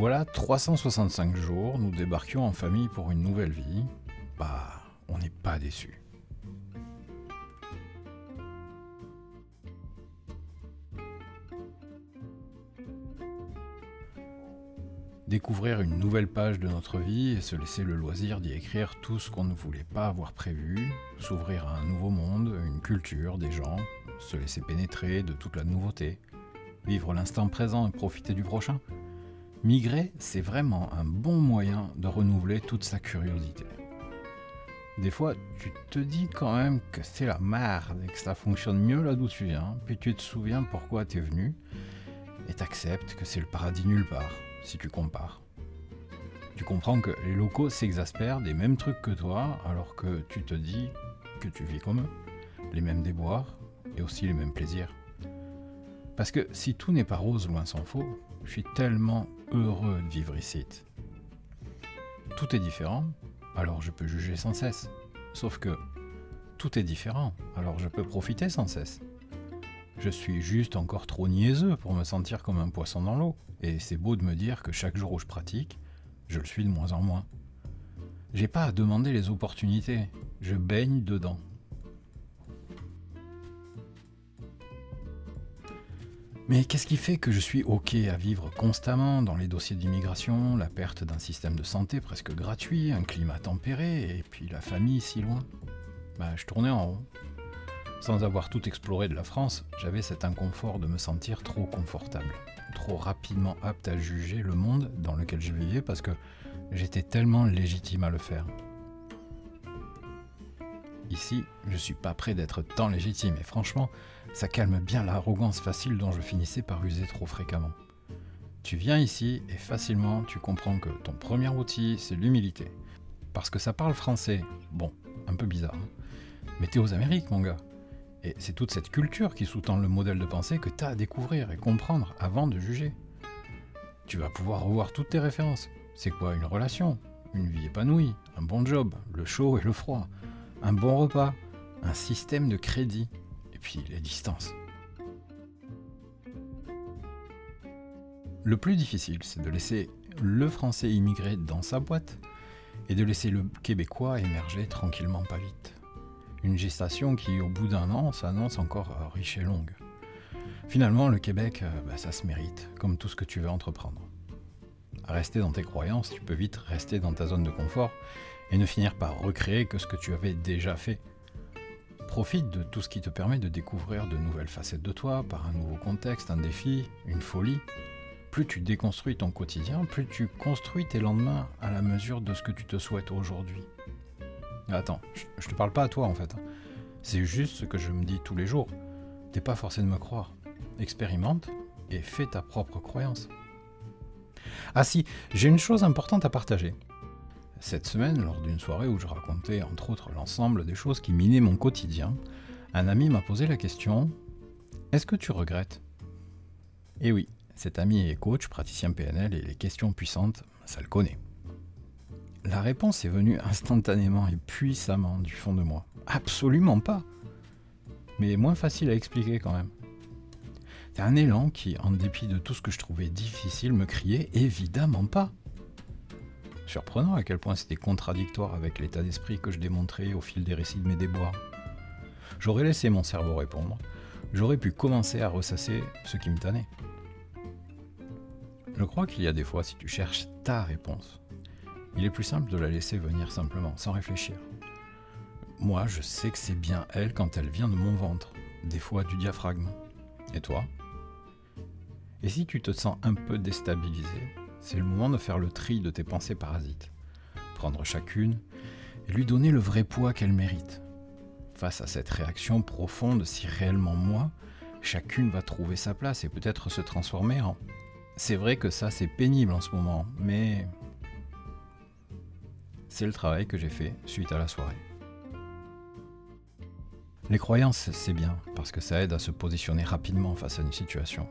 voilà 365 jours, nous débarquions en famille pour une nouvelle vie. Bah, on n'est pas déçus. Découvrir une nouvelle page de notre vie et se laisser le loisir d'y écrire tout ce qu'on ne voulait pas avoir prévu, s'ouvrir à un nouveau monde, une culture, des gens, se laisser pénétrer de toute la nouveauté, vivre l'instant présent et profiter du prochain. Migrer, c'est vraiment un bon moyen de renouveler toute sa curiosité. Des fois, tu te dis quand même que c'est la merde et que ça fonctionne mieux là d'où tu viens, puis tu te souviens pourquoi tu es venu, et t'acceptes que c'est le paradis nulle part si tu compares. Tu comprends que les locaux s'exaspèrent des mêmes trucs que toi, alors que tu te dis que tu vis comme eux, les mêmes déboires et aussi les mêmes plaisirs. Parce que si tout n'est pas rose, loin s'en faut, je suis tellement heureux de vivre ici. Tout est différent, alors je peux juger sans cesse. Sauf que tout est différent, alors je peux profiter sans cesse. Je suis juste encore trop niaiseux pour me sentir comme un poisson dans l'eau. Et c'est beau de me dire que chaque jour où je pratique, je le suis de moins en moins. J'ai pas à demander les opportunités, je baigne dedans. Mais qu'est-ce qui fait que je suis OK à vivre constamment dans les dossiers d'immigration, la perte d'un système de santé presque gratuit, un climat tempéré et puis la famille si loin? Bah, je tournais en rond. Sans avoir tout exploré de la France, j'avais cet inconfort de me sentir trop confortable, trop rapidement apte à juger le monde dans lequel je vivais parce que j'étais tellement légitime à le faire. Ici, je suis pas prêt d'être tant légitime et franchement, ça calme bien l'arrogance facile dont je finissais par user trop fréquemment. Tu viens ici et facilement tu comprends que ton premier outil c'est l'humilité. Parce que ça parle français, bon, un peu bizarre. Hein. Mais t'es aux Amériques mon gars. Et c'est toute cette culture qui sous-tend le modèle de pensée que tu as à découvrir et comprendre avant de juger. Tu vas pouvoir revoir toutes tes références. C'est quoi une relation? Une vie épanouie Un bon job Le chaud et le froid Un bon repas Un système de crédit Et puis les distances. Le plus difficile, c'est de laisser le français immigrer dans sa boîte et de laisser le québécois émerger tranquillement pas vite. Une gestation qui, au bout d'un an, s'annonce encore riche et longue. Finalement, le Québec, euh, bah, ça se mérite, comme tout ce que tu veux entreprendre. Rester dans tes croyances, tu peux vite rester dans ta zone de confort et ne finir par recréer que ce que tu avais déjà fait. Profite de tout ce qui te permet de découvrir de nouvelles facettes de toi par un nouveau contexte, un défi, une folie. Plus tu déconstruis ton quotidien, plus tu construis tes lendemains à la mesure de ce que tu te souhaites aujourd'hui. Attends, je, te parle pas à toi en fait. C'est juste ce que je me dis tous les jours. T'es pas forcé de me croire. Expérimente et fais ta propre croyance. Ah si, j'ai une chose importante à partager. Cette semaine, lors d'une soirée où je racontais entre autres l'ensemble des choses qui minaient mon quotidien, un ami m'a posé la question Est-ce que tu regrettes? Eh oui, cet ami est coach, praticien PNL et les questions puissantes, ça le connaît. La réponse est venue instantanément et puissamment du fond de moi. Absolument pas. Mais moins facile à expliquer quand même. C'est un élan qui, en dépit de tout ce que je trouvais difficile, me criait évidemment pas. Surprenant à quel point c'était contradictoire avec l'état d'esprit que je démontrais au fil des récits de mes déboires. J'aurais laissé mon cerveau répondre, j'aurais pu commencer à ressasser ce qui me tannait. Je crois qu'il y a des fois, si tu cherches ta réponse, il est plus simple de la laisser venir simplement, sans réfléchir. Moi, je sais que c'est bien elle quand elle vient de mon ventre, des fois du diaphragme. Et toi? Et si tu te sens un peu déstabilisé, c'est le moment de faire le tri de tes pensées parasites. Prendre chacune et lui donner le vrai poids qu'elle mérite. Face à cette réaction profonde, si réellement moi, chacune va trouver sa place et peut-être se transformer en... C'est vrai que ça c'est pénible en ce moment, mais c'est le travail que j'ai fait suite à la soirée. Les croyances, c'est bien, parce que ça aide à se positionner rapidement face à une situation.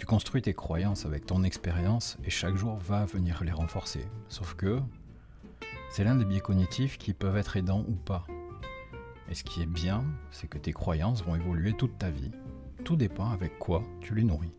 Tu construis tes croyances avec ton expérience et chaque jour va venir les renforcer. Sauf que c'est l'un des biais cognitifs qui peuvent être aidants ou pas. Et ce qui est bien, c'est que tes croyances vont évoluer toute ta vie. Tout dépend avec quoi tu les nourris.